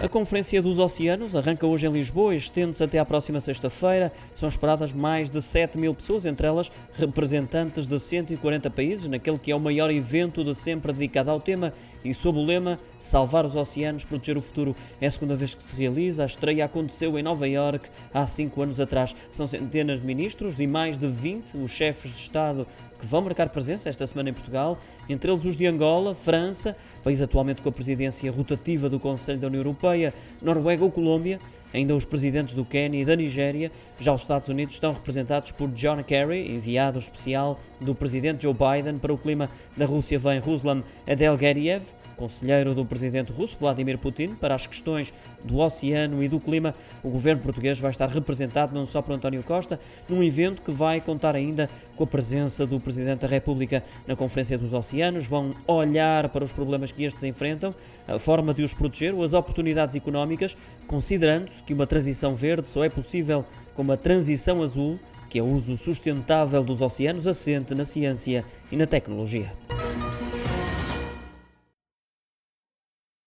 A Conferência dos Oceanos arranca hoje em Lisboa e estende-se até à próxima sexta-feira. São esperadas mais de 7 mil pessoas, entre elas representantes de 140 países, naquele que é o maior evento de sempre dedicado ao tema e sob o lema Salvar os Oceanos, Proteger o Futuro. É a segunda vez que se realiza. A estreia aconteceu em Nova Iorque há cinco anos atrás. São centenas de ministros e mais de 20 os chefes de Estado que vão marcar presença esta semana em Portugal, entre eles os de Angola, França, país atualmente com a presidência rotativa do Conselho da União Europeia, Noruega ou Colômbia, ainda os presidentes do Quênia e da Nigéria. Já os Estados Unidos estão representados por John Kerry, enviado especial do presidente Joe Biden para o clima da Rússia vem Ruslan Adelgeriev, conselheiro do presidente russo Vladimir Putin para as questões do oceano e do clima, o governo português vai estar representado não só por António Costa, num evento que vai contar ainda com a presença do presidente da República na Conferência dos Oceanos. Vão olhar para os problemas que estes enfrentam, a forma de os proteger, as oportunidades económicas, considerando-se que uma transição verde só é possível com uma transição azul, que é o uso sustentável dos oceanos assente na ciência e na tecnologia.